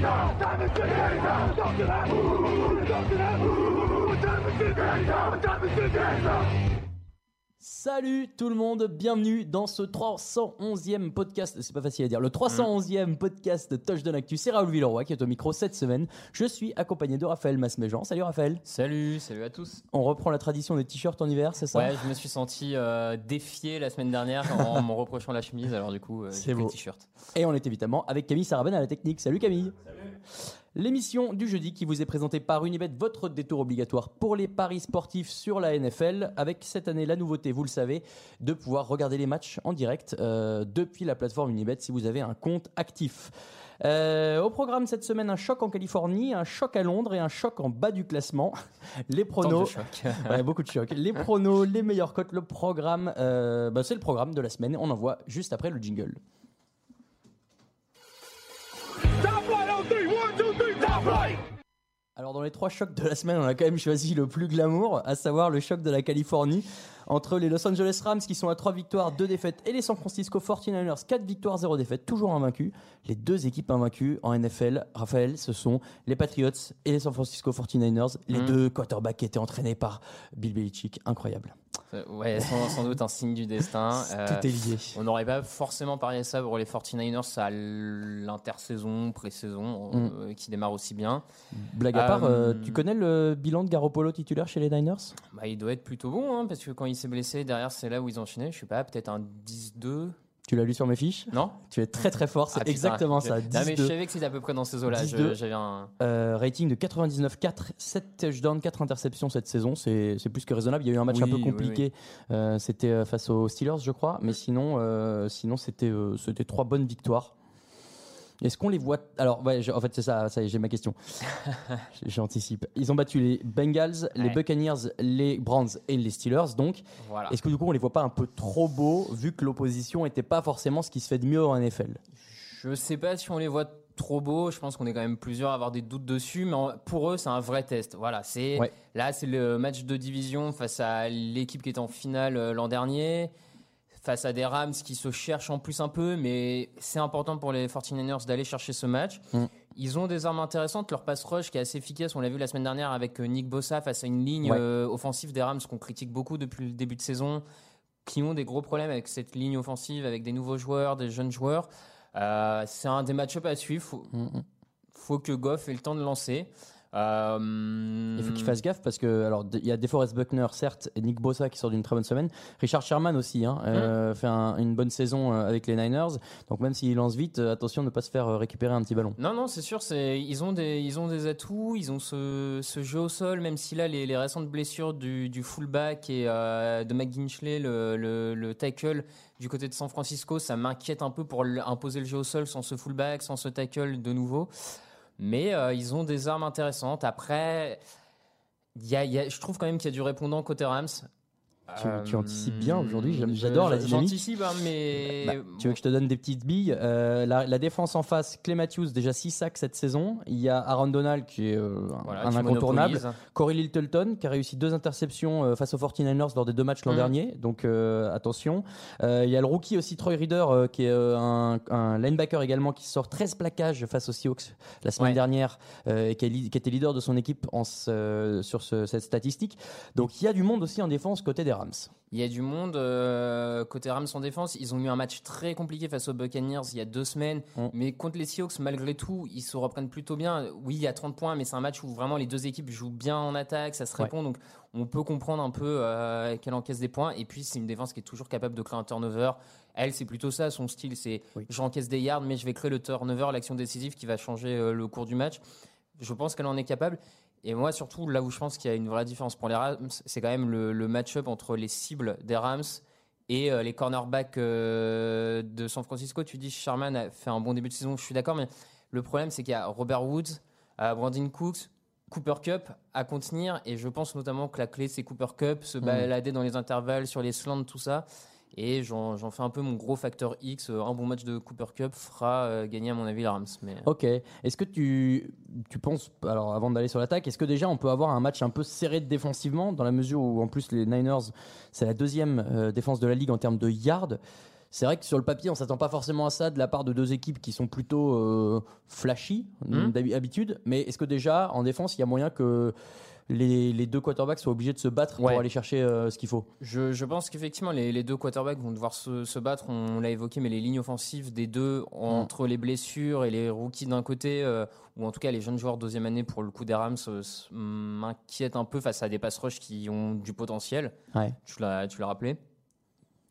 开！咱们去开枪！走起来！走起来！咱们去开枪！咱们去开枪！Salut tout le monde, bienvenue dans ce 311e podcast, c'est pas facile à dire, le 311e podcast Touch de l'actu. C'est Raoul Villeroy qui est au micro cette semaine. Je suis accompagné de Raphaël Masméjean. Salut Raphaël. Salut, salut à tous. On reprend la tradition des t-shirts en hiver, c'est ça? Ouais, je me suis senti euh, défié la semaine dernière en me reprochant la chemise, alors du coup, euh, C'est j'ai pris le t-shirt. Et on est évidemment avec Camille Sarabène à la technique. Salut Camille. L'émission du jeudi qui vous est présentée par Unibet, votre détour obligatoire pour les paris sportifs sur la NFL, avec cette année la nouveauté, vous le savez, de pouvoir regarder les matchs en direct euh, depuis la plateforme Unibet si vous avez un compte actif. Euh, au programme cette semaine, un choc en Californie, un choc à Londres et un choc en bas du classement. Les pronos. Ouais, beaucoup de chocs. Les pronos, les meilleures cotes, le programme, euh, bah, c'est le programme de la semaine. On en voit juste après le jingle. Alors dans les trois chocs de la semaine, on a quand même choisi le plus glamour, à savoir le choc de la Californie entre les Los Angeles Rams qui sont à 3 victoires, 2 défaites et les San Francisco 49ers 4 victoires, 0 défaites, toujours invaincus. Les deux équipes invaincues en NFL, Raphaël, ce sont les Patriots et les San Francisco 49ers, les Mhm. deux quarterbacks qui étaient entraînés par Bill Belichick, incroyable. Euh, ouais, sans, sans doute un signe du destin. Euh, Tout est lié. on n'aurait pas forcément parié ça pour les 49ers à l'intersaison, pré-saison, Mm. euh, qui démarre aussi bien. Blague à part, euh, tu connais le bilan de Garoppolo titulaire chez les Niners? Bah, il doit être plutôt bon, hein, parce que quand il s'est blessé, derrière, c'est là où ils enchaînaient. Je sais pas, peut-être un 10-2. Tu l'as lu sur mes fiches Non Tu es très très fort, c'est Ah, exactement ça. Non, mais je 10-2. savais que c'était à peu près dans ces eaux-là. 10-2. Je- J'avais un. Euh, rating de 99-4, 7 touchdowns, 4 interceptions cette saison, c'est plus que raisonnable. Il y a eu un match un peu oui, compliqué, euh, c'était euh, face aux Steelers, je crois, mais sinon, euh, sinon c'était euh, c'était trois bonnes victoires. Est-ce qu'on les voit Alors, ouais, je- en fait, c'est ça, ça y est, j'ai ma question. J'anticipe. Ils ont battu les Bengals, les. Buccaneers, les Browns et les Steelers, donc. Voilà. Est-ce que du coup, on les voit pas un peu trop beaux, vu que l'opposition n'était pas forcément ce qui se fait de mieux en NFL Je sais pas si on les voit trop beaux. Je pense qu'on est quand même plusieurs à avoir des doutes dessus, mais pour eux, c'est un vrai test. Voilà, c'est Ouais. là, c'est le match de division face à l'équipe qui était en finale euh, l'an dernier, face à des Rams qui se cherchent en plus un peu, mais c'est important pour les 49ers d'aller chercher ce match. Mm. Ils ont des armes intéressantes. Leur pass rush qui est assez efficace. On l'a vu la semaine dernière avec euh, Nick Bossa face à une ligne Ouais. euh, offensive des Rams qu'on critique beaucoup depuis le début de saison, qui ont des gros problèmes avec cette ligne offensive, avec des nouveaux joueurs, des jeunes joueurs. Euh, c'est un des match-ups à suivre. Faut, faut que Goff ait le temps de lancer. Euh, Il faut qu'il fasse gaffe parce que alors il y a DeForest Buckner certes et Nick Bosa qui sort d'une très bonne semaine. Richard Sherman aussi hein, euh, fait un- une bonne saison euh, avec les Niners. Donc même s'il lance vite, attention de ne pas se faire récupérer un petit ballon. Non, non, c'est sûr, c'est, ils, ont des, ils ont des atouts, ils ont ce, ce jeu au sol, même si là, les, les récentes blessures du, du fullback et euh, de McGinchley, le, le, le tackle du côté de San Francisco, ça m'inquiète un peu pour imposer le jeu au sol sans ce fullback, sans ce tackle de nouveau. Mais euh, ils ont des armes intéressantes. Après, je trouve quand même qu'il y a du répondant côté Rams. Tu- tu Euh, anticipes bien aujourd'hui, je- j'adore la dynamique. J'anticipe, hein, mais. Bah, tu veux que je te donne des petites billes Euh, la, la défense en face, Clay Matthews, déjà 6 sacs cette saison. Il y a Aaron Donald qui est euh, un- Voilà, un qui incontournable. Corey Littleton qui a réussi deux interceptions euh, face aux 49ers lors des deux matchs l'an Mhm. dernier, donc euh, attention. Euh, Il y a le rookie aussi Troy Reader euh, qui est euh, un, un linebacker également qui sort 13 plaquages face aux Seahawks la semaine Ouais. dernière euh, et qui, était leader de son équipe en sur ce- cette statistique. Donc il y a du monde aussi en défense côté des Rams. Il y a du monde euh, côté Rams en défense. Ils ont eu un match très compliqué face aux Buccaneers il y a deux semaines. Mm. Mais contre les Seahawks, malgré tout, ils se reprennent plutôt bien. Oui, il y a 30 points, mais c'est un match où vraiment les deux équipes jouent bien en attaque, ça se Ouais. répond. Donc on peut comprendre un peu euh, qu'elle encaisse des points. Et puis c'est une défense qui est toujours capable de créer un turnover. Elle, c'est plutôt ça, son style. C'est Oui. j'encaisse des yards, mais je vais créer le turnover, l'action décisive qui va changer euh, le cours du match. Je pense qu'elle en est capable. Et moi, surtout, là où je pense qu'il y a une vraie différence pour les Rams, c'est quand même le, le match-up entre les cibles des Rams Et euh, les cornerbacks euh, de San Francisco, tu dis Sherman a fait un bon début de saison, je suis d'accord, mais le problème c'est qu'il y a Robert Woods, euh, Brandon Cooks, Cooper Cup à contenir, et je pense notamment que la clé c'est Cooper Cup, se balader dans les intervalles, sur les slants, tout ça. Et j'en fais un peu mon gros facteur X. Euh, Un bon match de Cooper Cup fera euh, gagner, à mon avis, les Rams. Mais, Ok. Est-ce que tu, tu penses, alors avant d'aller sur l'attaque, est-ce que déjà on peut avoir un match un peu serré défensivement, dans la mesure où en plus les Niners, c'est la deuxième euh, défense de la ligue en termes de yards c'est vrai que sur le papier, on s'attend pas forcément à ça de la part de deux équipes qui sont plutôt euh, flashy Mhm. d'habitude. Mais est-ce que déjà en défense, il y a moyen que les, les deux quarterbacks soient obligés de se battre Ouais. pour aller chercher euh, ce qu'il faut Je, je pense qu'effectivement, les, les deux quarterbacks vont devoir se, se battre. On, l'a évoqué, mais les lignes offensives des deux, entre les blessures et les rookies d'un côté, euh, ou en tout cas les jeunes joueurs de deuxième année pour le coup des Rams, euh, m'inquiètent un peu face à des pass rush qui ont du potentiel. Ouais. Tu l'as, tu l'as rappelé.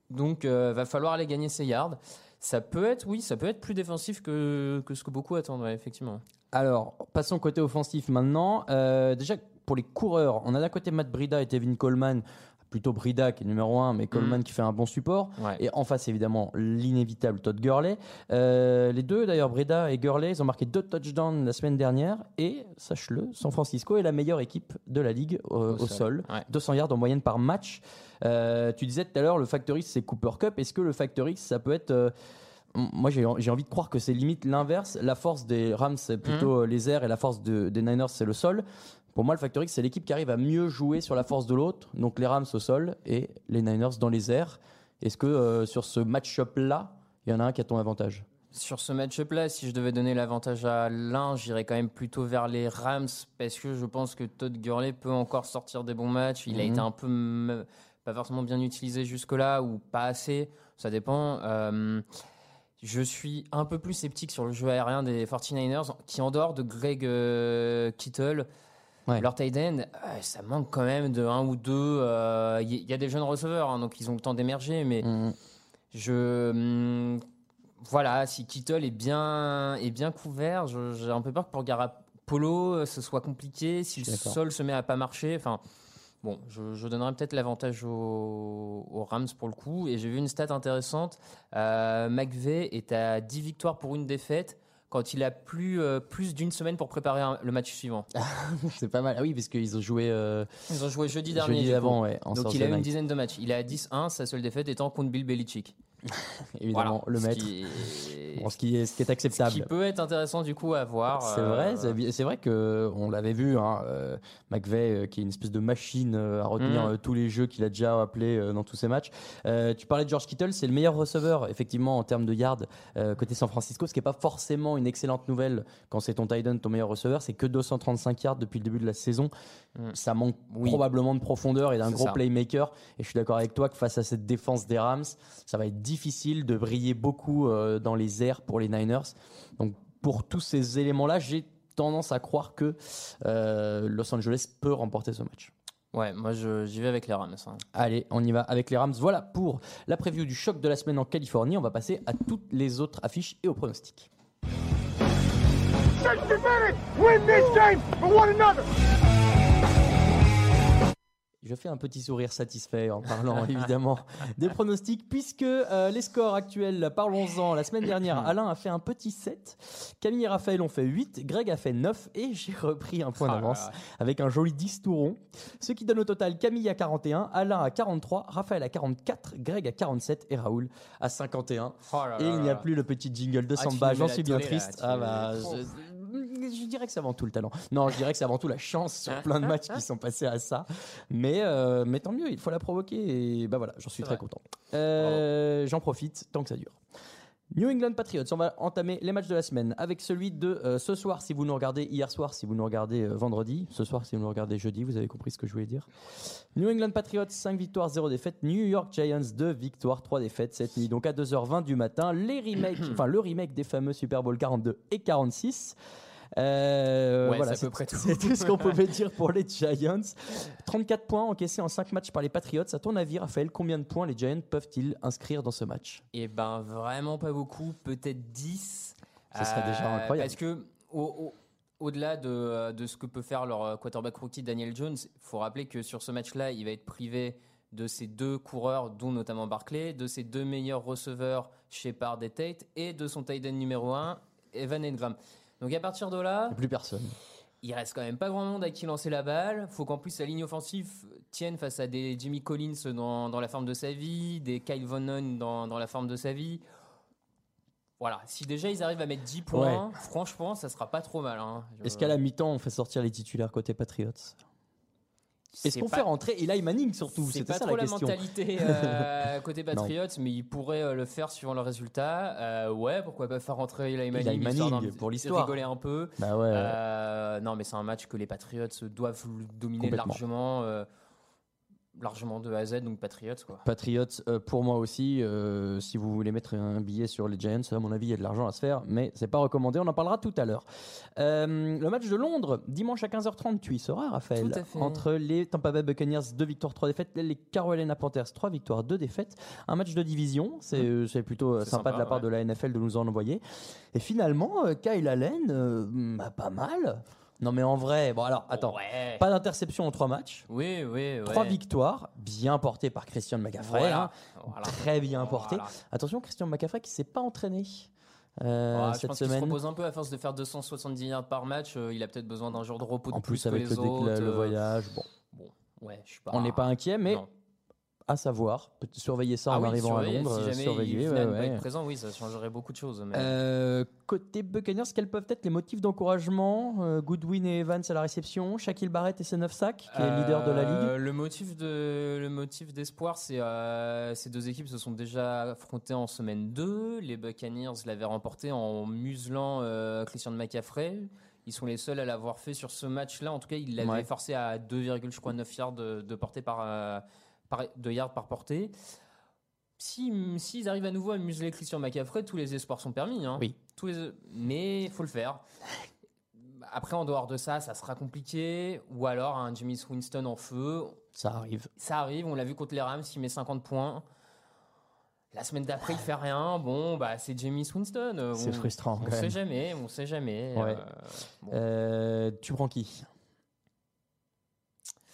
Donc, euh, va falloir aller gagner ces yards. Ça peut être, oui, ça peut être plus défensif que, que ce que beaucoup attendent, ouais, effectivement. Alors, passons côté offensif maintenant. Euh, déjà, pour les coureurs, on a d'un côté Matt Brida et Tevin Coleman. Plutôt Brida qui est numéro 1, mais Coleman qui fait un bon support. Ouais. Et en face, évidemment, l'inévitable Todd Gurley. Euh, les deux, d'ailleurs, Breda et Gurley, ils ont marqué deux touchdowns la semaine dernière. Et, sache-le, San Francisco est la meilleure équipe de la ligue euh, au, sol. Ouais. 200 yards en moyenne par match. Euh, tu disais tout à l'heure, le Factor X, c'est Cooper Cup. Est-ce que le Factor X, ça peut être. moi, j'ai envie de croire que c'est limite l'inverse. La force des Rams, c'est plutôt euh, les airs et la force de- des Niners, c'est le sol. Pour moi, le Factor X, c'est l'équipe qui arrive à mieux jouer sur la force de l'autre. Donc les Rams au sol et les Niners dans les airs. Est-ce que euh, sur ce match-up-là, il y en a un qui a ton avantage? Sur ce match-up-là, si je devais donner l'avantage à l'un, j'irais quand même plutôt vers les Rams parce que je pense que Todd Gurley peut encore sortir des bons matchs. Il a Mhm. été un peu pas forcément bien utilisé jusque-là ou pas assez, ça dépend. Euh, je suis un peu plus sceptique sur le jeu aérien des 49ers qui, en dehors de Greg euh, Kittle, Ouais. leur tight end, euh, ça manque quand même de un ou deux. euh, Il y, y a des jeunes receveurs, hein, donc ils ont le temps d'émerger, mais je hum, voilà, si Kittle est bien est bien couvert, j'ai un peu peur que pour Garapolo euh, ce soit compliqué. Si le sol se met à pas marcher, enfin bon, je, je donnerais peut-être l'avantage aux, aux Rams pour le coup. Et j'ai vu une stat intéressante. Euh, McVeigh est à 10 victoires pour une défaite quand il a plus euh, plus d'une semaine pour préparer un- le match suivant. C'est pas mal. Ah oui, parce qu'ils ont joué euh, Ils ont joué jeudi dernier. jeudi avant, ouais, en Donc il a eu une dizaine de matchs. Il est à 10-1, sa seule défaite étant contre Bill Belichick. Évidemment, Voilà. le Ce maître. qui est- Bon, ce, qui est, ce qui est Ce acceptable. qui peut être intéressant du coup à voir. C'est euh, vrai, c'est bi- c'est vrai que on l'avait vu, hein, euh, McVeigh, euh, qui est une espèce de machine euh, à retenir euh, tous les jeux qu'il a déjà appelés euh, dans tous ses matchs. Euh, tu parlais de George Kittle, c'est le meilleur receveur, effectivement, en termes de yards euh, côté San Francisco, ce qui n'est pas forcément une excellente nouvelle quand c'est ton tight end, ton meilleur receveur. C'est que 235 yards depuis le début de la saison. Mhm. Ça manque Oui. probablement de profondeur et d'un gros ça. playmaker. Et je suis d'accord avec toi que face à cette défense des Rams, ça va être difficile de briller beaucoup euh, dans les airs pour les Niners. Donc pour tous ces éléments-là, j'ai tendance à croire que euh, Los Angeles peut remporter ce match. Ouais, moi j'y vais avec les Rams. hein. Allez, on y va avec les Rams. Voilà pour la preview du choc de la semaine en Californie. On va passer à toutes les autres affiches et aux pronostics. 60 minutes! Win this game for one another! Je fais un petit sourire satisfait en parlant évidemment des pronostics, puisque euh, les scores actuels, parlons-en. La semaine dernière, Alain a fait un petit 7, Camille et Raphaël ont fait 8, Greg a fait 9 et j'ai repris un point Ah d'avance avec un joli 10 tout rond. Ce qui donne au total Camille à 41, Alain à 43, Raphaël à 44, Greg à 47 et Raoul à 51. Oh là Et il n'y a plus le petit jingle de Ah, Samba, nous j'en suis bien là, triste. Ah bah, je dirais que c'est avant tout le talent. Non, je dirais que c'est avant tout la chance sur plein de matchs qui sont passés à ça. Mais, euh, mais tant mieux, il faut la provoquer et bah voilà, j'en suis très vrai. content. Euh, J'en profite tant que ça dure. New England Patriots, on va entamer les matchs de la semaine avec celui de euh, ce soir si vous nous regardez, hier soir si vous nous regardez euh, vendredi, ce soir si vous nous regardez jeudi, vous avez compris ce que je voulais dire. New England Patriots, 5 victoires, 0 défaites. New York Giants, 2 victoires, 3 défaites cette nuit. Donc à 2h20 du matin, les remakes, enfin le remake des fameux Super Bowl 42 et 46. Euh, Ouais, voilà, c'est tout. ce qu'on pouvait dire pour les Giants. 34 points encaissés en 5 matchs par les Patriots. À ton avis, Raphaël, combien de points les Giants peuvent-ils inscrire dans ce match? Eh ben vraiment pas beaucoup, peut-être 10. Ce serait déjà incroyable. Parce que au- au- au-delà de, de ce que peut faire leur quarterback rookie Daniel Jones, il faut rappeler que sur ce match-là, il va être privé de ses deux coureurs, dont notamment Barclay, de ses deux meilleurs receveurs, Shepard et Tate, et de son tight end numéro 1, Evan Engram. Donc à partir de là, Plus personne. il reste quand même pas grand monde à qui lancer la balle. Faut qu'en plus sa ligne offensive tienne face à des Jimmy Collins dans, dans la forme de sa vie, des Kyle Von Non dans, dans la forme de sa vie. Voilà, si déjà ils arrivent à mettre 10 points, franchement, ça sera pas trop mal. hein. Je- Est-ce qu'à la mi-temps, on fait sortir les titulaires côté Patriots? Est-ce qu'on pas- fait rentrer Eli Manning surtout C'est pas ça trop la mentalité euh, côté Patriots, mais ils pourraient euh, le faire suivant le résultat. Euh, ouais, pourquoi pas faire rentrer Eli Manning, Manning, histoire d'en- pour l'histoire. rigoler un peu. Bah ouais. Non, mais c'est un match que les Patriots doivent dominer largement, largement de A à Z, donc Patriots quoi. Patriots, euh, pour moi aussi, euh, si vous voulez mettre un billet sur les Giants, à mon avis, il y a de l'argent à se faire, mais c'est pas recommandé, on en parlera tout à l'heure. Euh, le match de Londres, dimanche à 15h30, tu y seras, Raphaël, Tout à fait. entre les Tampa Bay Buccaneers, 2 victoires, 3 défaites, les Carolina Panthers, 3 victoires, 2 défaites, un match de division, c'est plutôt sympa, de la part ouais. de la NFL de nous en envoyer. Et finalement, euh, Kyle Allen, euh, bah, pas mal. Non mais en vrai, bon alors, attends, Ouais. pas d'interception en 3 matchs. Oui, oui, ouais. Trois victoires, bien portées par Christian McCaffrey. Voilà. hein. Voilà. Très bien porté. Voilà. Attention, Christian McCaffrey qui s'est pas entraîné euh, Ouais, je cette pense qu'il se semaine. repose un peu à force de faire 270 yards par match. euh, il a peut-être besoin d'un jour de repos de En plus, que avec les le, autres. le euh, voyage, bon, Bon, ouais, je suis pas. on n'est pas inquiet, mais Non. À savoir, surveiller ça Ah en oui, arrivant à Londres, Si euh, jamais surveiller. il ouais, pas ouais. être présent, oui, ça changerait beaucoup de choses. Mais... Euh, côté Buccaneers, quels peuvent être les motifs d'encouragement Euh, Goodwin et Evans à la réception, Shaquille Barrett et ses 9 sacs, qui est leader de la ligue? Le motif de le motif d'espoir, c'est ces deux équipes se sont déjà affrontées en semaine 2. Les Buccaneers l'avaient remporté en muselant Christian McCaffrey. Ils sont les seuls à l'avoir fait sur ce match-là. En tout cas, ils l'avaient Ouais. forcé à 2,9 yards de, de portée par, par de yards par portée. Si s'ils arrivent à nouveau à museler Christian McCaffrey, tous les espoirs sont permis. hein. Oui. Tous les, mais il faut le faire. Après, en dehors de ça, ça sera compliqué. Ou alors un Jimmy Winston en feu. Ça arrive. Ça arrive, on l'a vu contre les Rams, il met 50 points. La semaine d'après, il fait rien. Bon, bah, c'est Jamie Winston. C'est frustrant, On quand sait jamais, on sait jamais. Ouais. Euh, bon. Euh, tu prends qui?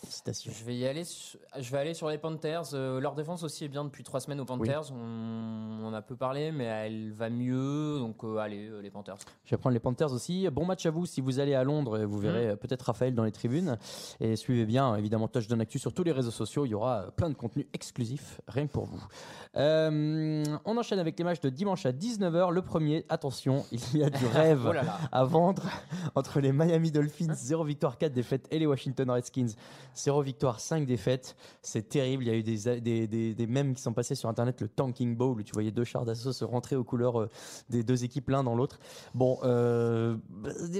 Citation. Je vais y aller. sur- Je vais aller sur les Panthers. Euh, leur défense aussi est bien depuis trois semaines aux Panthers. On, on en a peu parlé, mais elle va mieux. Donc euh, allez, euh, les Panthers. Je vais prendre les Panthers aussi. Bon match à vous si vous allez à Londres. Vous verrez Mm. euh, peut-être Raphaël dans les tribunes. Et suivez bien, évidemment, Touchdown Actu sur tous les réseaux sociaux. Il y aura plein de contenus exclusifs, rien que pour vous. On enchaîne avec les matchs de dimanche à 19h. Le premier, attention, il y a du rêve Oh là là. à vendre entre les Miami Dolphins, 0 victoire, 4 défaites, et les Washington Redskins, 0 victoire, 5 défaites. C'est terrible. Il y a eu des, des, des, des mèmes qui sont passés sur Internet, le Tanking Bowl, où tu voyais deux chars d'assaut se rentrer aux couleurs euh, des deux équipes l'un dans l'autre. Bon, euh,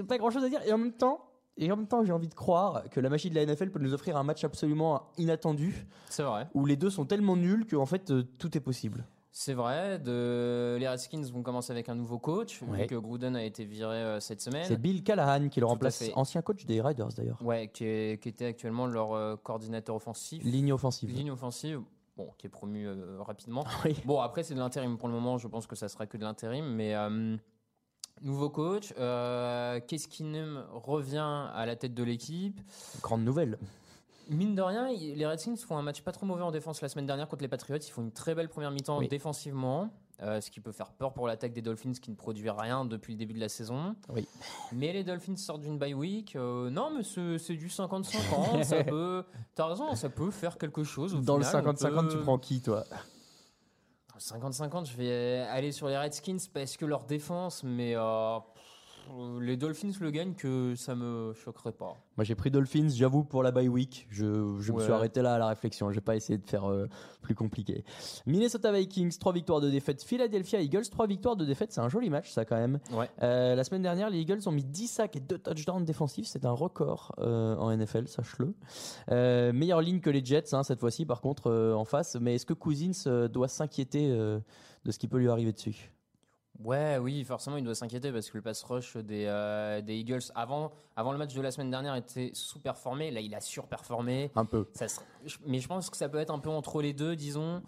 pas grand chose à dire. Et en même temps, et en même temps, j'ai envie de croire que la machine de la NFL peut nous offrir un match absolument inattendu, C'est vrai. où les deux sont tellement nuls qu'en fait, euh, tout est possible. C'est vrai. De... Les Redskins vont commencer avec un nouveau coach, Ouais. vu que Gruden a été viré euh, cette semaine. C'est Bill Callahan qui le à remplace, fait. ancien coach des Riders d'ailleurs. Ouais, qui, est- qui était actuellement leur euh, coordinateur offensif. Ligne offensive. Ligne offensive, bon, qui est promu euh, rapidement. Oui. Bon, après, c'est de l'intérim pour le moment. Je pense que ça sera que de l'intérim. Mais euh, nouveau coach, euh, Keskinem revient à la tête de l'équipe? Grande nouvelle. Mine de rien, les Redskins font un match pas trop mauvais en défense la semaine dernière contre les Patriots. Ils font une très belle première mi-temps Oui. défensivement. euh, ce qui peut faire peur pour l'attaque des Dolphins qui ne produit rien depuis le début de la saison. Oui. Mais les Dolphins sortent d'une bye week. euh, non, mais c'est du 50-50. ça peut. T'as raison, ça peut faire quelque chose. au Dans le final, on 50-50, tu prends qui, toi? 50-50, je vais aller sur les Redskins parce que leur défense, mais euh, les Dolphins le gagnent que ça me choquerait pas. Moi, j'ai pris Dolphins, j'avoue, pour la bye week. Je, je me suis arrêté là à la réflexion. J'ai pas essayé de faire euh, plus compliqué. Minnesota Vikings, 3 victoires de défaite. Philadelphia Eagles, 3 victoires de défaite. C'est un joli match, ça, quand même. Ouais. Euh, la semaine dernière, les Eagles ont mis 10 sacs et 2 touchdowns défensifs. C'est un record euh, en NFL, sache-le. Euh, meilleure ligne que les Jets, hein, cette fois-ci, par contre, euh, en face. Mais est-ce que Cousins euh, doit s'inquiéter euh, de ce qui peut lui arriver dessus? Ouais, oui, forcément, il doit s'inquiéter parce que le pass rush des, euh, des Eagles avant, avant le match de la semaine dernière était sous-performé. Là, il a surperformé. Un peu. Ça mais je pense que ça peut être un peu entre les deux, disons.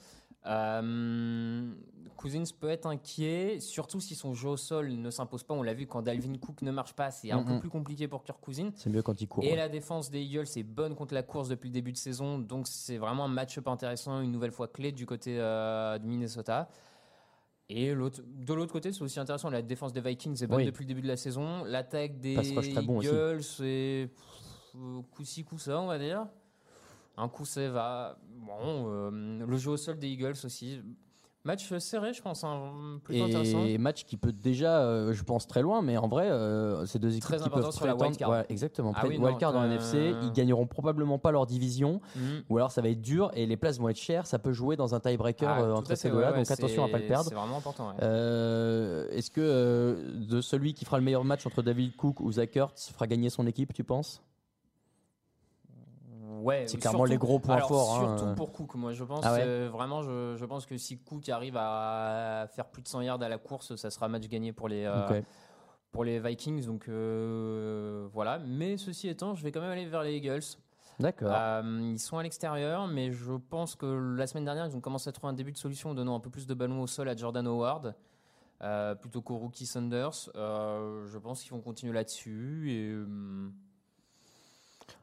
Euh, Cousins peut être inquiet, surtout si son jeu au sol ne s'impose pas. On l'a vu quand Dalvin Cook ne marche pas, c'est un peu plus compliqué pour Kirk Cousins. C'est mieux quand il court. Et ouais. la défense des Eagles est bonne contre la course depuis le début de saison, donc c'est vraiment un match-up intéressant, une nouvelle fois clé du côté euh, de Minnesota. Et de l'autre côté, c'est aussi intéressant, la défense des Vikings est bonne Oui. depuis le début de la saison. L'attaque des bon. Eagles, c'est pff, euh, coup-ci, coup-ça, on va dire. Un coup, ça va. Bon, euh, le jeu au sol des Eagles aussi. Match serré, je pense, hein, plutôt intéressant. Et match qui peut déjà, euh, je pense, très loin, mais en vrai, euh, ces deux équipes Très qui peuvent sur la prétendre- wildcard. Exactement. Ah oui, wildcard dans NFC, ils gagneront probablement pas leur division, Mhm. ou alors ça va être dur et les places vont être chères. Ça peut jouer dans un tiebreaker Ah, euh, entre ces deux-là, ouais, ouais, donc attention à pas le perdre. C'est vraiment important. ouais. Euh, Est-ce que euh, de celui qui fera le meilleur match entre David Cook ou Zach Ertz fera gagner son équipe, tu penses? Ouais, C'est clairement surtout- les gros points alors, forts, hein, Surtout euh. pour Cook, moi je pense Ah ouais euh, vraiment, je, je pense que si Cook arrive à faire plus de 100 yards à la course, ça sera match gagné pour les euh, pour les Vikings. Donc voilà. Mais ceci étant, je vais quand même aller vers les Eagles. D'accord. Euh, ils sont à l'extérieur, mais je pense que la semaine dernière, ils ont commencé à trouver un début de solution en donnant un peu plus de ballons au sol à Jordan Howard. euh, plutôt qu'au rookie Sanders. Euh, je pense qu'ils vont continuer là-dessus. Et,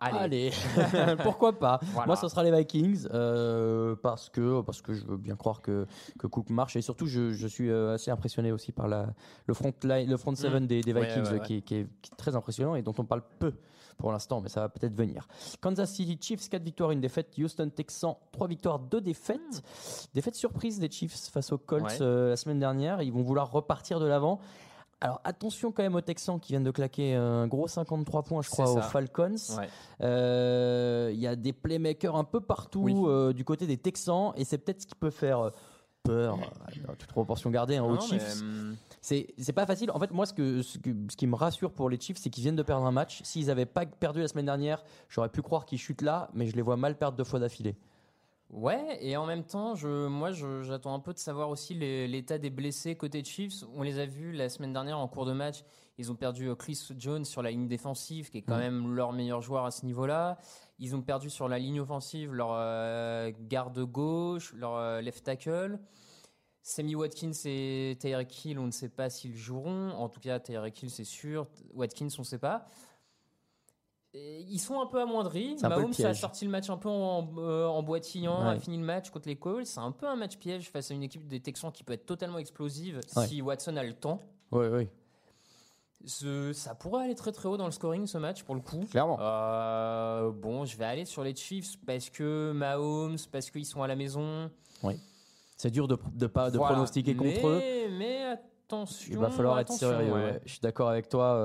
Allez, pourquoi pas Voilà. Moi, ce sera les Vikings euh, parce que parce que je veux bien croire que que Cook marche et surtout je, je suis euh, assez impressionné aussi par la le front line, le front seven des, des Ouais, Vikings ouais, ouais. Qui, est, qui est- qui est très impressionnant et dont on parle peu pour l'instant, mais ça va peut-être venir. Kansas City Chiefs 4 victoires, une défaite. Houston Texans 3 victoires, 2 défaites. Défaite surprise des Chiefs face aux Colts euh, la semaine dernière. Ils vont vouloir repartir de l'avant. Alors attention quand même aux Texans qui viennent de claquer un gros 53 points, je crois, aux. Falcons. Ouais. Euh, Il y a des playmakers un peu partout Oui. euh, du côté des Texans et c'est peut-être ce qui peut faire euh, peur, euh, dans toute proportion gardée, hein, aux Non, mais, Chiefs. hum, C'est c'est pas facile. En fait, moi, ce, que, ce, que- ce qui me rassure pour les Chiefs, c'est qu'ils viennent de perdre un match. S'ils n'avaient pas perdu la semaine dernière, j'aurais pu croire qu'ils chutent là, mais je les vois mal perdre deux fois d'affilée. Ouais, et en même temps, je, moi, j'attends un peu de savoir aussi l'état des blessés côté Chiefs. On les a vus la semaine dernière en cours de match. Ils ont perdu euh, Chris Jones sur la ligne défensive, qui est quand Mhm. même leur meilleur joueur à ce niveau-là. Ils ont perdu sur la ligne offensive leur euh, garde gauche, leur euh, left tackle. Sammy Watkins et Tyreek Hill, on ne sait pas s'ils joueront. En tout cas, Tyreek Hill, c'est sûr. Watkins, on ne sait pas. Ils sont un peu amoindris. Peu Mahomes a sorti le match un peu en, euh, en boitillant, Ouais. a fini le match contre les Colts. C'est un peu un match piège face à une équipe des Texans qui peut être totalement explosive Ouais. si Watson a le temps. Oui, oui. Ce- ça pourrait aller très très haut dans le scoring ce match pour le coup. Clairement. Euh, bon, je vais aller sur les Chiefs parce que Mahomes, parce qu'ils sont à la maison. C'est dur de, de pas de Voilà. pronostiquer contre eux. Mais- Mais attention. Il va falloir être sérieux. ouais. Je suis d'accord avec toi.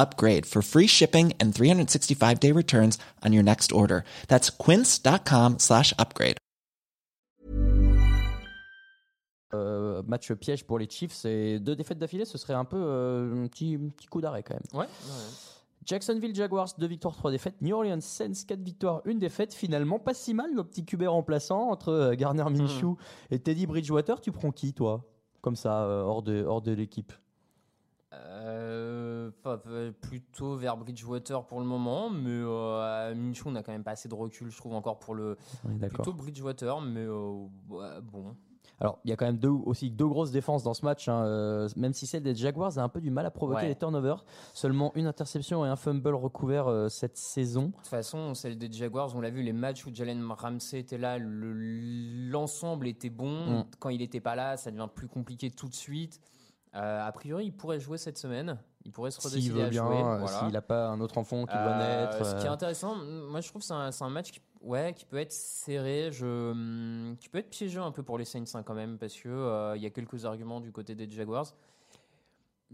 upgrade for free shipping and 365 day returns on your next order. That's quince.com slash upgrade. Euh, match piège pour les Chiefs et deux défaites d'affilée, ce serait un peu euh, un petit, un petit coup d'arrêt quand même. Ouais. ouais. Jacksonville Jaguars, 2 victoires, 3 défaites. New Orleans Saints, 4 victoires, 1 défaite. Finalement, pas si mal nos petits QB remplaçants entre euh, Garner Minshew et Teddy Bridgewater. Tu prends qui, toi Comme ça, hors de, hors de l'équipe? Euh, pas- plutôt vers Bridgewater pour le moment, mais euh, à Minshew, on n'a quand même pas assez de recul, je trouve, encore pour le. Plutôt Bridgewater, mais euh, bon. Alors, il y a quand même deux, aussi deux grosses défenses dans ce match, hein, euh, même si celle des Jaguars a un peu du mal à provoquer Ouais. les turnovers. Seulement une interception et un fumble recouvert euh, cette saison. De toute façon, celle des Jaguars, on l'a vu, les matchs où Jalen Ramsey était là, le- l'ensemble était bon. Mm. Quand il n'était pas là, ça devient plus compliqué tout de suite. Euh, a priori, il pourrait jouer cette semaine. Il pourrait se S'il redécider veut à bien, jouer. euh, voilà. s'il n'a pas un autre enfant qui doit Euh, naître. Ce qui est euh, intéressant, moi je trouve que c'est un, match qui, ouais, qui peut être serré, je, hum, qui peut être piégeux un peu pour les Saints hein, quand même, parce que euh, il y a quelques arguments du côté des Jaguars.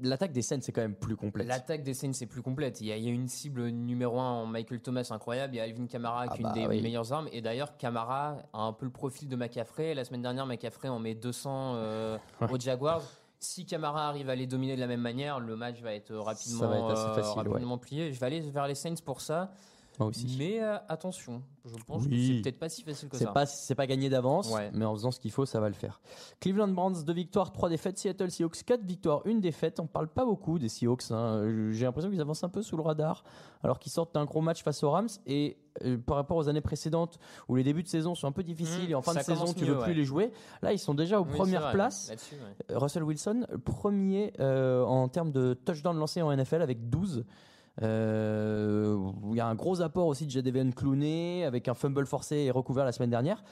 L'attaque des scènes, c'est quand même plus complexe. L'attaque des Saints c'est plus complète. Il y, a, il y a une cible numéro 1 en Michael Thomas incroyable. Il y a Alvin Kamara qui est Ah une bah des oui. meilleures armes. Et d'ailleurs, Kamara a un peu le profil de McCaffrey. La semaine dernière, McCaffrey en met 200 euh, aux Jaguars. Si Kamara arrive à les dominer de la même manière, le match va être rapidement, Ça va être assez euh, ouais. rapidement plié. Je vais aller vers les Saints pour ça. Moi aussi. Mais euh, attention, je pense que Oui. c'est peut-être pas si facile que ça. pas, c'est pas gagné d'avance, Ouais. mais en faisant ce qu'il faut, ça va le faire. Cleveland Browns, 2 victoires, 3 défaites. Seattle Seahawks, 4 victoires, 1 défaite. On parle pas beaucoup des Seahawks. hein. J'ai l'impression qu'ils avancent un peu sous le radar, alors qu'ils sortent d'un gros match face aux Rams. Et euh, par rapport aux années précédentes, où les débuts de saison sont un peu difficiles Mmh, et en fin de saison, tu mieux, veux plus les jouer, là, ils sont déjà aux Oui, premières vrai, places. ouais. Euh, Russell Wilson, premier euh, en termes de touchdown lancé en NFL avec 12. Euh, Il y a un gros apport aussi de Jadavion Clooney avec un fumble forcé et recouvert la semaine dernière.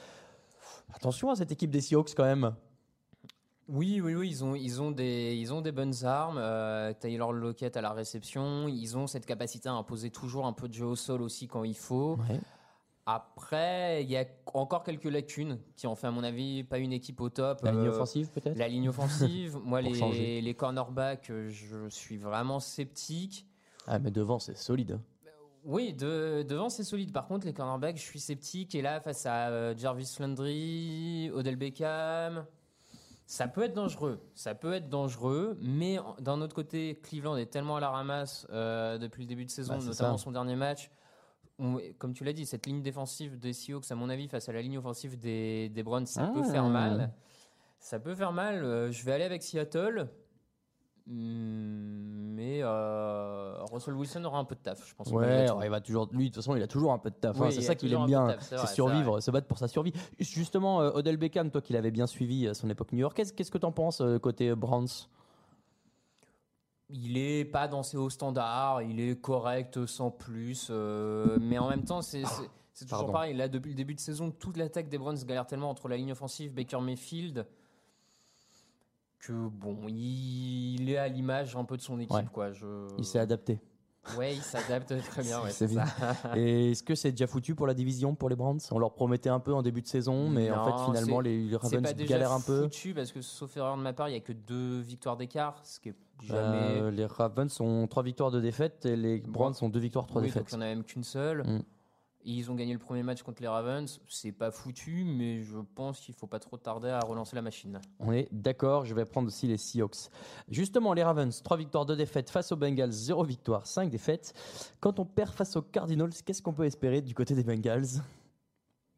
Attention à cette équipe des Seahawks quand même. Oui, oui, oui, ils ont, ils ont, des, ils ont des bonnes armes. Euh, Taylor Lockett à la réception. Ils ont cette capacité à imposer toujours un peu de jeu au sol aussi quand il faut. Après, il y a encore quelques lacunes qui ont fait, à mon avis, pas une équipe au top. La ligne Euh, offensive peut-être? La ligne offensive. Moi, changer. les, les cornerbacks, je suis vraiment sceptique. Ah mais devant c'est solide. Oui, de- devant c'est solide. Par contre, les cornerbacks, je suis sceptique. Et là, face à euh, Jarvis Landry, Odell Beckham, ça peut être dangereux. Ça peut être dangereux. Mais d'un autre côté, Cleveland est tellement à la ramasse euh, depuis le début de saison, Bah, notamment ça. son dernier match. On- comme tu l'as dit, cette ligne défensive des Seahawks, à mon avis, face à la ligne offensive des, des Browns, ça peut Ah. faire mal. Ça peut faire mal. Euh, je vais aller avec Seattle. Hmm, Mais euh, Russell Wilson aura un peu de taf, je pense. Ouais, il va toujours. Lui de toute façon il a toujours un peu de taf. hein. C'est ça qu'il aime bien, c'est survivre, se battre pour sa survie. Justement, euh, Odell Beckham, toi qui l'avais bien suivi à son époque new-yorkaise, qu'est-ce que t'en penses euh, côté Browns? Il est pas dans ses hauts standards, il est correct sans plus, euh, mais en même temps, c'est toujours Pardon. pareil. Là, depuis le début de saison, toute l'attaque des Browns galère tellement entre la ligne offensive, Baker Mayfield, que bon, il est à l'image un peu de son équipe, Ouais. quoi. Je... Il s'est adapté. Ouais, il s'adapte très bien, ouais, C'est ça. Et est-ce que c'est déjà foutu pour la division pour les Browns? On leur promettait un peu en début de saison, mais en fait finalement les, Ravens galèrent un peu. foutu parce que, sauf erreur de ma part, il y a que deux victoires d'écart, ce qui est jamais. Euh, les Ravens ont trois victoires de défaite et les Browns ont deux victoires, trois Oui, donc défaites. il n'y en a même qu'une seule. Mm. Ils ont gagné le premier match contre les Ravens. C'est pas foutu, mais je pense qu'il faut pas trop tarder à relancer la machine. On est d'accord, je vais prendre aussi les Seahawks. Justement, les Ravens, 3 victoires, 2 défaites face aux Bengals, 0 victoire, 5 défaites. Quand on perd face aux Cardinals, qu'est-ce qu'on peut espérer du côté des Bengals?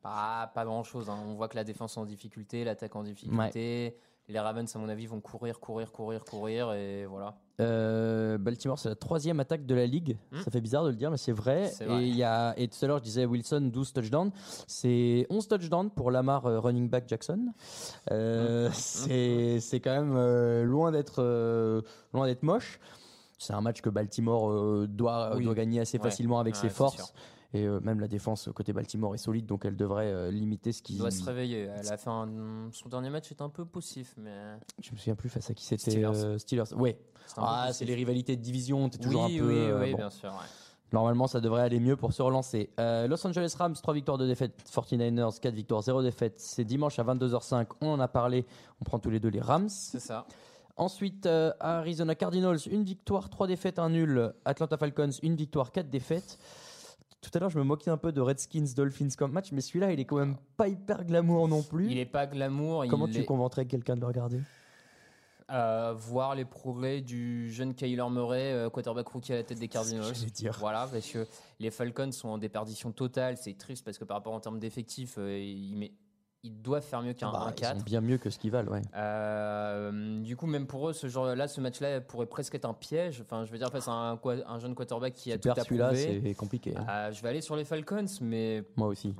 Pas, pas grand chose. On voit que la défense est en difficulté, l'attaque en difficulté. Les Ravens, à mon avis, vont courir, courir, courir, courir, et voilà. Euh, Baltimore, c'est la troisième attaque de la ligue. Hmm. Ça fait bizarre de le dire, mais c'est vrai. Et, il y a, et tout à l'heure, je disais Wilson, 12 touchdowns. C'est 11 touchdowns pour Lamar euh, running back Jackson. Hmm. Euh, c'est c'est quand même loin d'être moche. C'est un match que Baltimore doit, Oui. doit gagner assez Ouais. facilement avec Ouais, ses forces. sûr. Et euh, même la défense côté Baltimore est solide, donc elle devrait euh, limiter ce qui. Il doit se réveiller. Elle a fait un- Son dernier match est un peu poussif, mais. Je me souviens plus face à qui c'était. Steelers. euh, Steelers. Ouais. Ah, c'est les rivalités de division. T'es toujours oui, un peu. oui, euh, oui, bon. bien sûr. ouais. Normalement, ça devrait aller mieux pour se relancer. Euh, Los Angeles Rams, 3 victoires, 2 défaites. 49ers, 4 victoires, 0 défaites. C'est dimanche à 22h05. On en a parlé. On prend tous les deux les Rams. C'est ça. Ensuite, euh, Arizona Cardinals, une victoire, 3 défaites, un nul. Atlanta Falcons, une victoire, 4 défaites. Tout à l'heure, je me moquais un peu de Redskins Dolphins comme match, mais celui-là, il est quand même pas hyper glamour non plus. Il est pas glamour. Comment il tu est- convaincrais quelqu'un de le regarder? Euh, voir les progrès du jeune Kyler Murray, euh, quarterback rookie à la tête des Cardinals. dire. Voilà, parce que les Falcons sont en déperdition totale. C'est triste parce que par rapport en termes d'effectifs, euh, ils, met- ils doivent faire mieux qu'un Bah, ils 1-4. sont bien mieux que ce qu'ils valent, ouais. Euh, du coup, même pour eux, ce genre là, ce match-là pourrait presque être un piège. Enfin, je veux dire, face à un, un jeune quarterback qui a Tu tout perds celui-là, c'est compliqué. hein. Euh, je vais aller sur les Falcons, mais Moi aussi.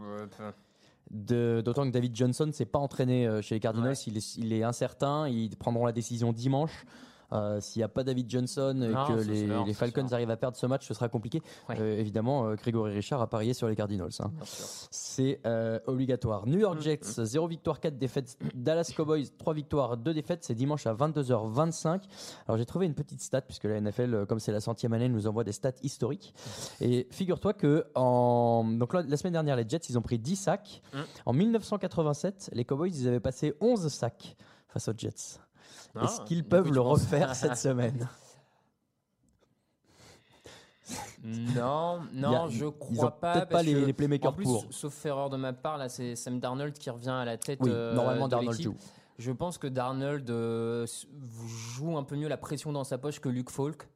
D'autant que David Johnson s'est pas entraîné euh, chez les Cardinals, Ouais. il, est, il est incertain, ils prendront la décision dimanche. Euh, S'il n'y a pas David Johnson et Non, que les, sûr, les c'est Falcons sûr. arrivent à perdre ce match, ce sera compliqué. Ouais. Euh, évidemment, euh, Grégory Richard a parié sur les Cardinals. hein. C'est euh, obligatoire. New Mm, York Jets, 0 victoire, 4 défaites. Dallas Cowboys, 3 victoires, 2 défaites. C'est dimanche à 22h25. Alors j'ai trouvé une petite stat, puisque la NFL, comme c'est la centième année, nous envoie des stats historiques. Et figure-toi que en... Donc, la semaine dernière, les Jets, ils ont pris 10 sacs. Mm. En 1987, les Cowboys, ils avaient passé 11 sacs face aux Jets. Est-ce Ah, qu'ils du peuvent le refaire cette semaine? Non, non, a- je Ils crois ont pas. peut-être pas les, les playmakers en plus, pour. sauf erreur de ma part, là, c'est Sam Darnold qui revient à la tête. Oui, euh, normalement Darnold joue. Je pense que Darnold euh, joue un peu mieux la pression dans sa poche que Luke Falk.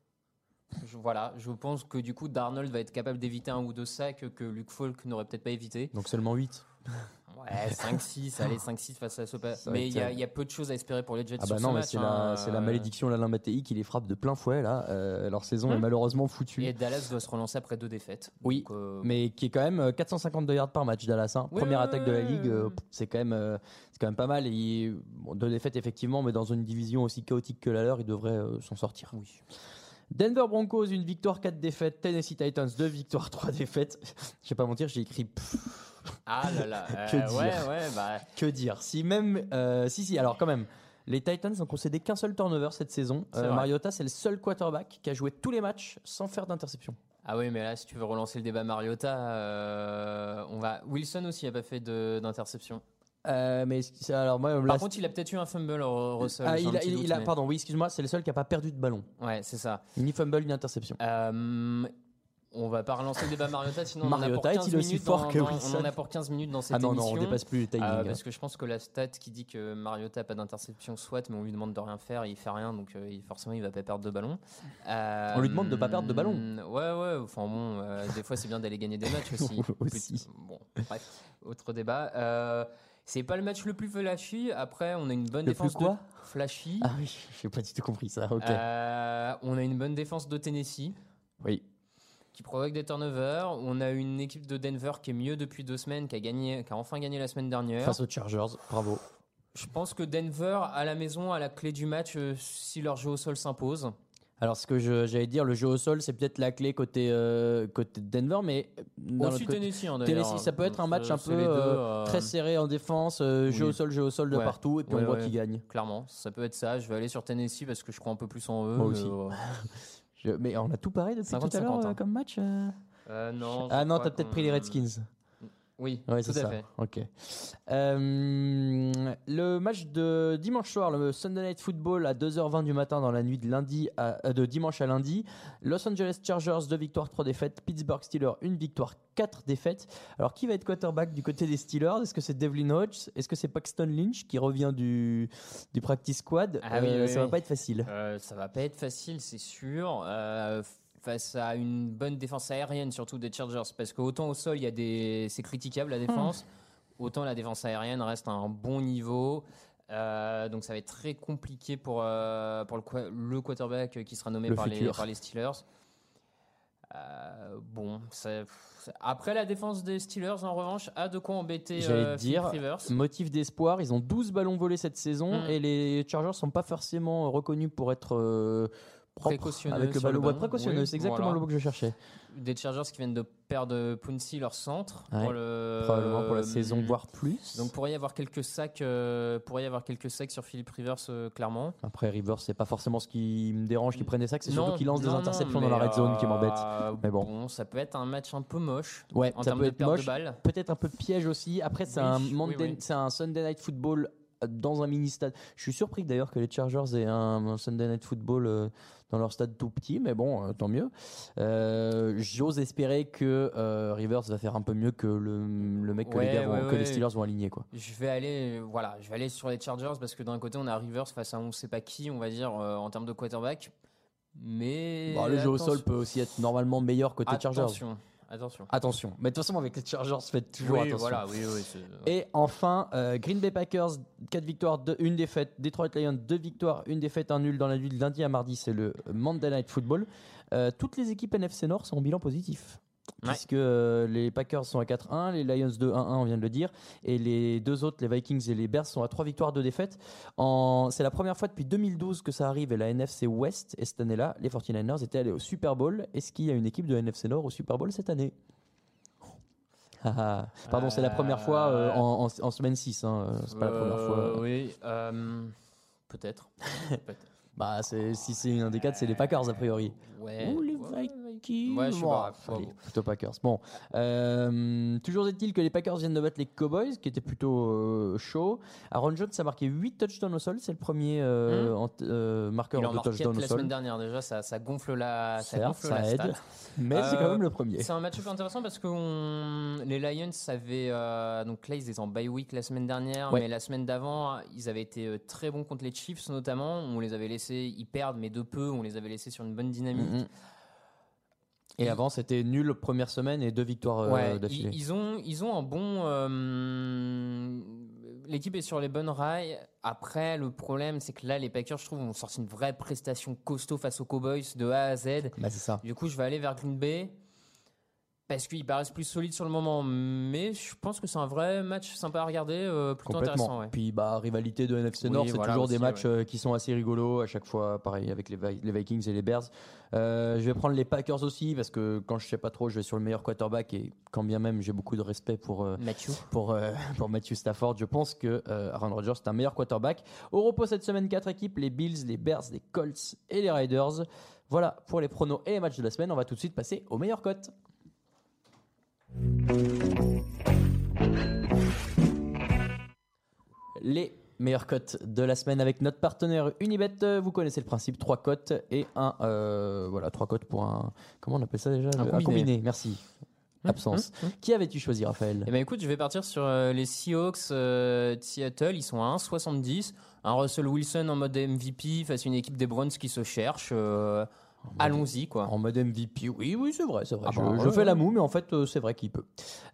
Je- voilà, je pense que du coup Darnold va être capable d'éviter un ou deux sacs que Luke Falk n'aurait peut-être pas évité. Donc seulement 8. Ouais, 5-6, allez, 5-6 face à va Mais il y, a- terrible. il y a peu de choses à espérer pour les Jets Ah sur bah ce non, mais match, c'est hein. la, c'est la Euh, malédiction Alain Mattei qui les frappe de plein fouet là. Euh, leur saison est malheureusement foutue. Et Dallas doit se relancer après deux défaites. Oui, Donc, euh, mais qui est quand même euh, 452 yards par match Dallas. hein. Oui, Première oui, attaque de la ligue, euh, c'est quand même euh, quand même pas mal. Et bon, deux défaites effectivement, mais dans une division aussi chaotique que la leur, ils devraient euh, s'en sortir. Oui. Denver Broncos, une victoire, 4 défaites. Tennessee Titans, deux victoires, 3 défaites. Je vais pas mentir, j'ai écrit pff, Ah là là. Que euh, dire Ouais, ouais, bah. que dire? Si même, euh, si si, alors quand même. Les Titans ont concédé qu'un seul turnover cette saison. C'est Euh, vrai. Mariota, c'est le seul quarterback qui a joué tous les matchs sans faire d'interception. Ah oui, mais là, si tu veux relancer le débat Mariota, euh, on va. Wilson aussi a pas fait de- d'interception. Euh, mais alors moi, Par là, contre, il a peut-être eu un fumble, Russell. ah, j'ai un il a, petit il- doute, il a- mais- pardon, oui, excuse-moi, c'est le seul qui a pas perdu de ballon. Ouais, c'est ça. Ni fumble, ni interception. Euh, on va pas relancer le débat Mariota, sinon on en a pour 15 est-il aussi minutes fort dans- que dans- On en a pour 15 minutes dans cette Ah non, émission. non, on dépasse plus timings. Euh, hein. parce que je pense que la stat qui dit que Mariota a pas d'interception soit, mais on lui demande de rien faire, il fait rien, donc euh, forcément il va pas perdre de ballon. Euh, On lui demande de pas perdre de ballon. Ouais, ouais. Enfin bon, des fois c'est bien d'aller gagner des matchs aussi. Aussi. Bon, bref, autre débat. C'est pas le match le plus flashy. Après, on a une bonne Le défense plus quoi? de flashy. Ah oui, j'ai pas du tout compris ça. Ok. Euh, on a une bonne défense de Tennessee oui. Qui provoque des turnovers. On a une équipe de Denver qui est mieux depuis deux semaines, qui a gagné, qui a enfin gagné la semaine dernière. Face aux Chargers, bravo. Je pense que Denver à la maison a la clé du match euh, si leur jeu au sol s'impose. Alors, ce que j'allais dire, le jeu au sol, c'est peut-être la clé côté, euh, côté Denver, mais dans Aussi côté- Tennessee, hein. Tennessee, ça peut être un match un C'est peu deux, euh, euh, très serré en défense, euh, jeu au sol, jeu au sol de Ouais. partout, et puis Ouais, on voit ouais. qui gagne. Clairement, ça peut être ça. Je vais aller sur Tennessee parce que je crois un peu plus en eux. Moi aussi. Je- mais on a tout pareil depuis tout à 50-50, l'heure euh, hein. comme match euh euh, non. Ah non, t'as peut-être pris les Redskins. Oui, Ouais, tout à ça. fait. Ok. Euh, le match de dimanche soir, le Sunday Night Football à 2h20 du matin dans la nuit de lundi à- euh, de dimanche à lundi. Los Angeles Chargers 2 victoires, 3 défaites. Pittsburgh Steelers 1 victoire, 4 défaites. Alors qui va être quarterback du côté des Steelers? Est-ce que c'est Devlin Hodge Est-ce que c'est Paxton Lynch qui revient du, du practice squad? Ah oui, oui, Ça va oui. pas être facile. Euh, ça va pas être facile, c'est sûr. Face à une bonne défense aérienne, surtout des Chargers, parce que autant au sol, il y a des, c'est critiquable la défense, autant la défense aérienne reste à un bon niveau. Euh, donc ça va être très compliqué pour, euh, pour le, le quarterback qui sera nommé Le par les, par les Steelers. Euh, bon, après la défense des Steelers, en revanche, a de quoi embêter euh, dire, Rivers. Motif d'espoir, ils ont 12 ballons volés cette saison Mm. et les Chargers sont pas forcément reconnus pour être euh, Précautionneux avec le le ballon. précautionneux, Oui, c'est exactement voilà. le mot que je cherchais. Des Chargers qui viennent de perdre Puncy, leur centre, Ouais, pour le, Probablement pour la euh, saison, voire plus. Donc pourrait y avoir quelques sacs, euh, pourrait y avoir quelques sacs sur Philip Rivers, euh, clairement. Après Rivers, c'est pas forcément ce qui me dérange qu'il prenne des sacs, c'est surtout qu'il lance des non, interceptions non, dans la red zone qui euh, m'embête. Mais bon. ça peut être un match un peu moche. Ouais, en ça termes peut de être moche. Peut-être un peu de piège aussi. Après, c'est Oui, un, oui, un Sunday Night Football euh, dans un mini stade. Je suis surpris d'ailleurs que les Chargers aient un, un Sunday Night Football euh, dans leur stade tout petit, mais bon, euh, tant mieux. Euh, J'ose espérer que Rivers va faire un peu mieux que le, le mec que, les, Ouais, gars vont- ouais, que les ouais. Steelers vont aligner. Quoi. Je vais aller, voilà, je vais aller sur les Chargers parce que d'un côté on a Rivers face à on sait pas qui, on va dire en termes de quarterback. Mais Bon, le jeu au sol attention- peut aussi être normalement meilleur côté Chargers. Attention, attention. Mais de toute façon, avec les Chargers, faites toujours Oui, attention. voilà, oui, oui. c'est- Et enfin, euh, Green Bay Packers, 4 victoires, 1 défaite. Detroit Lions, 2 victoires, 1 défaite, 1 nul dans la nuit de lundi à mardi. C'est le Monday Night Football. Euh, toutes les équipes NFC Nord sont en bilan positif. Puisque euh, les Packers sont à 4-1, les Lions 2-1-1, on vient de le dire, et les deux autres, les Vikings et les Bears, sont à 3 victoires, 2 défaites. En... C'est la première fois depuis 2012 que ça arrive, et la NFC West, et cette année-là, les 49ers étaient allés au Super Bowl. Est-ce qu'il y a une équipe de NFC Nord au Super Bowl cette année? Ah, ah. Pardon, c'est la première fois euh, en, en- en semaine 6, hein, euh, c'est pas la première fois. Euh, Oui, euh, peut-être. Peut-être. Bah, si c'est un des quatre, c'est les Packers a priori. Ouais. Ou les ouais, Ouais, je pas. allez, Bon. plutôt Packers. Bon, euh, toujours est-il que les Packers viennent de battre les Cowboys, qui étaient plutôt euh, chauds. Aaron Jones a marqué 8 touchdowns au sol, c'est le premier euh, en t- euh, marqueur Il en de marque touchdown quatre au la sol. semaine dernière déjà, ça, ça gonfle la, ça Certes, gonfle ça la aide, stat. mais c'est quand Euh, même le premier. C'est un match intéressant parce que on- les Lions avaient donc là ils étaient en bye week la semaine dernière, Ouais. mais la semaine d'avant ils avaient été très bons contre les Chiefs notamment. On les avait laissés, ils perdent mais de peu. On les avait laissés sur une bonne dynamique. Mhm. Et avant, c'était nul première semaine et deux victoires euh, Ouais, d'affilée. ils, ils ont ils ont un bon. euh, L'équipe est sur les bonnes rails. Après, le problème, c'est que là, les Packers, je trouve, ont sorti une vraie prestation costaud face aux Cowboys de A à Z. Bah, c'est ça. Du coup, je vais aller vers Green Bay parce qu'ils paraissent plus solides sur le moment. Mais je pense que c'est un vrai match sympa à regarder, euh, plutôt intéressant. ouais. Puis bah rivalité de NFC Oui, Nord, c'est voilà toujours des matchs ouais. euh, qui sont assez rigolos à chaque fois. Pareil avec les, Vi- les Vikings et les Bears. Euh, je vais prendre les Packers aussi parce que quand je sais pas trop, je vais sur le meilleur quarterback et quand bien même j'ai beaucoup de respect pour euh, Mathieu. pour pour Matthew Stafford, je pense que Aaron Rodgers est un meilleur quarterback. Au repos cette semaine, quatre équipes les Bills, les Bears, les Colts et les Riders. Voilà pour les pronos et les matchs de la semaine. On va tout de suite passer aux meilleures cotes. Les meilleures cotes de la semaine avec notre partenaire Unibet. Euh, Vous connaissez le principe, trois cotes et un euh, voilà trois cotes pour un comment on appelle ça déjà? Un combiné. Merci. Absence. Qui avais-tu choisi, Raphaël? Eh ben écoute, je vais partir sur euh, les Seahawks euh, de Seattle. Ils sont à 1,70. Un Russell Wilson en mode MVP face à une équipe des Browns qui se cherche. Allons-y, quoi. En mode MVP, oui, oui, c'est vrai, c'est vrai. Ah je bah, je ouais, fais ouais. la moue, mais en fait, euh, c'est vrai qu'il peut.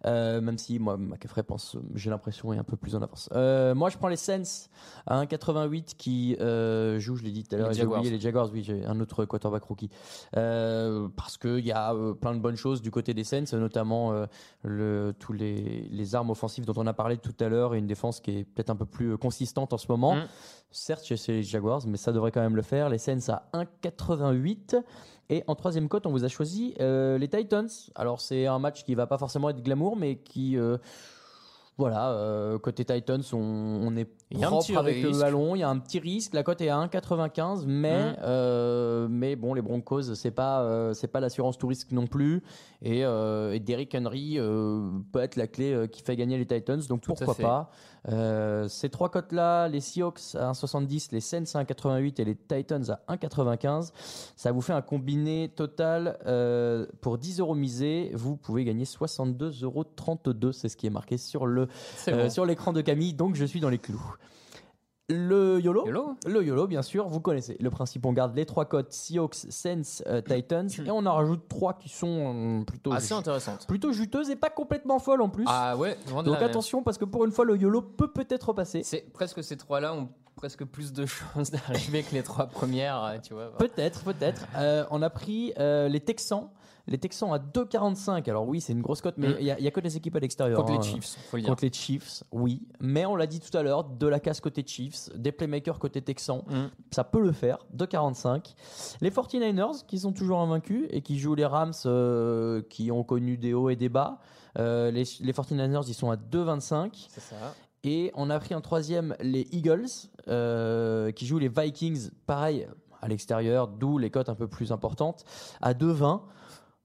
Euh, même si moi, McCaffrey pense, euh, j'ai l'impression, est un peu plus en avance. Euh, moi, je prends les Saints à 1,88 qui jouent, je l'ai dit tout à l'heure, Les j'ai Jaguars. oublié les Jaguars, oui, j'ai un autre quarterback rookie. Parce qu'il y a plein de bonnes choses du côté des Saints, notamment le, tous les, les armes offensives dont on a parlé tout à l'heure et une défense qui est peut-être un peu plus consistante en ce moment. Mm. Certes, chez les Jaguars, mais ça devrait quand même le faire. Les Saints à 1,88. Et en troisième cote, on vous a choisi euh, les Titans. Alors, c'est un match qui va pas forcément être glamour, mais qui. euh, voilà, euh, côté Titans, on, on est propre avec le ballon. Il y a un petit risque. La cote est à 1,95, mais Mm. euh, mais bon, les Broncos, c'est pas euh, c'est pas l'assurance tout risque non plus. Et, et Derrick Henry peut être la clé qui fait gagner les Titans. Donc Tout pourquoi pas Euh, Ces trois cotes là, les Seahawks à 1,70, les Saints à 1,88 et les Titans à 1,95, ça vous fait un combiné total euh, pour 10 euros misés. Vous pouvez gagner 62,32 euros. C'est ce qui est marqué sur le euh, bon. sur l'écran de Camille, donc je suis dans les clous. Le YOLO, le YOLO, bien sûr, vous connaissez le principe. On garde les trois cotes Seahawks, Saints, euh, Titans, et on en rajoute trois qui sont euh, plutôt, Assez ju- intéressante. plutôt juteuses et pas complètement folles en plus. Ah ouais, loin de donc là, attention, parce que pour une fois, le YOLO peut peut-être passer. C'est presque ces trois-là ont presque plus de chances d'arriver que les trois premières, euh, tu vois. Peut-être, peut-être. Euh, on a pris euh, les Texans. Les Texans à 2,45. Alors oui, c'est une grosse cote, mais Mm. il n'y a, que des équipes à l'extérieur. Contre hein. les Chiefs, faut le dire. Contre les Chiefs, oui. Mais on l'a dit tout à l'heure, de la casse côté Chiefs, des playmakers côté Texans, Mm. ça peut le faire. 2,45. Les 49ers, qui sont toujours invaincus et qui jouent les Rams, euh, qui ont connu des hauts et des bas. Euh, les, les 49ers, ils sont à 2,25. C'est ça. Et on a pris en troisième les Eagles, euh, qui jouent les Vikings, pareil, à l'extérieur, d'où les cotes un peu plus importantes, à 2,20.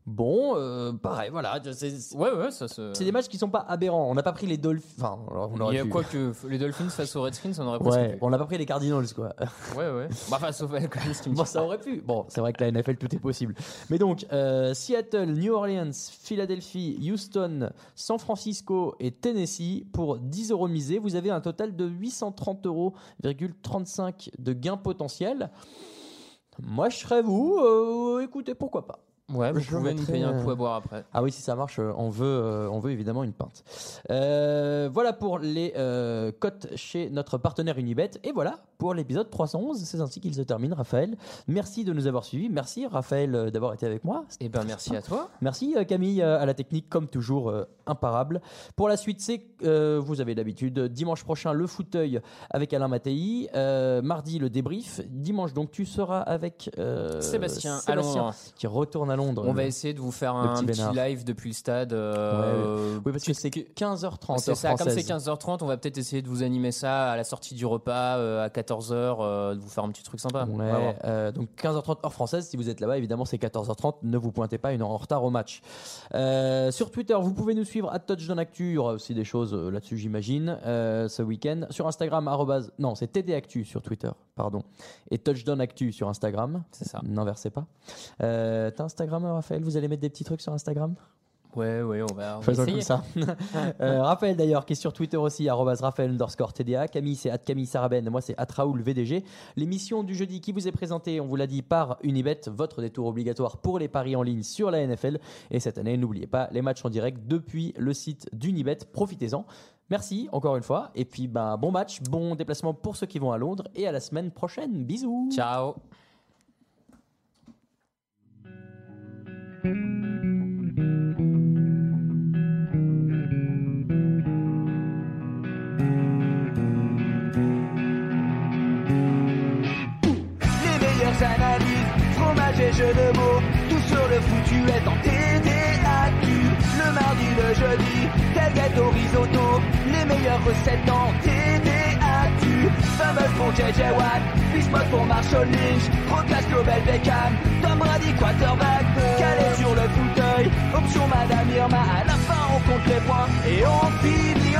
Bon, euh, pareil, voilà. C'est Ouais, ouais, ça se. c'est des matchs qui sont pas aberrants. On n'a pas pris les Dolphins. Enfin, alors, on Il aurait y a pu. quoi que les Dolphins face aux Redskins, on aurait presque Ouais, pu. on n'a pas pris les Cardinals, quoi. Ouais, ouais. Bah, face aux Falcons, me Bon, ça aurait pu. Bon, c'est vrai que la NFL, tout est possible. Mais donc, euh, Seattle, New Orleans, Philadelphie, Houston, San Francisco et Tennessee, pour 10 euros misés, vous avez un total de 830,35 euros de gains potentiels. Moi, je serais vous. euh, écoutez, pourquoi pas Ouais, vous Je pouvez nous payer un euh, coup à boire après. Ah oui, si ça marche, euh, on veut, euh, on veut évidemment une pinte. Euh, voilà pour les euh, cotes chez notre partenaire Unibet. Et voilà pour l'épisode 311. C'est ainsi qu'il se termine, Raphaël. Merci de nous avoir suivis. Merci, Raphaël, d'avoir été avec moi. Eh ben, merci à toi. Merci Camille à la technique, comme toujours imparable. Pour la suite, c'est, vous avez l'habitude, dimanche prochain le fauteuil avec Alain Mattei, mardi le débrief, dimanche donc tu seras avec Sébastien, Sébastien qui retourne à Londres. On va essayer de vous faire un petit live depuis le stade. euh, Oui, parce que c'est 15h30 C'est ça, comme c'est française. 15h30, on va peut-être essayer de vous animer ça à la sortie du repas, euh, à 14h, euh, de vous faire un petit truc sympa. Ouais, donc 15h30 heure française. Si vous êtes là-bas, évidemment, c'est 14h30. Ne vous pointez pas une heure en retard au match. Sur Twitter, vous pouvez nous suivre à Touchdown Actu. Il y aura aussi des choses là-dessus, j'imagine, ce week-end. Sur Instagram, arrobase- non, c'est TD Actu sur Twitter, pardon. Et Touchdown Actu sur Instagram. C'est ça. N'inversez pas. Euh, T'as Instagram, Raphaël? Vous allez mettre des petits trucs sur Instagram? Ouais, ouais, on va, on Faisons comme ça. Euh, Raphaël d'ailleurs qui est sur Twitter aussi, Raphaël underscore TDA. Camille c'est at Camille Sarabène, moi c'est at Raoul VDG. L'émission du jeudi qui vous est présentée, on vous l'a dit, par Unibet, votre détour obligatoire pour les paris en ligne sur la NFL. Et cette année, n'oubliez pas, les matchs en direct depuis le site d'Unibet, profitez-en. Merci encore une fois. Et puis ben, bon match, bon déplacement pour ceux qui vont à Londres et à la semaine prochaine. Bisous. Ciao. Tout sur le foutu est en TDAQ. Le mardi, le jeudi, tailgate au risotto, les meilleures recettes en TDAQ. Fameux pour JJ Watt, Bismuth pour Marshall Lynch, Procast Global Beckham, Tom Brady quarterback, calé sur le fauteuil, option Madame Irma, à la fin on compte les points et on finit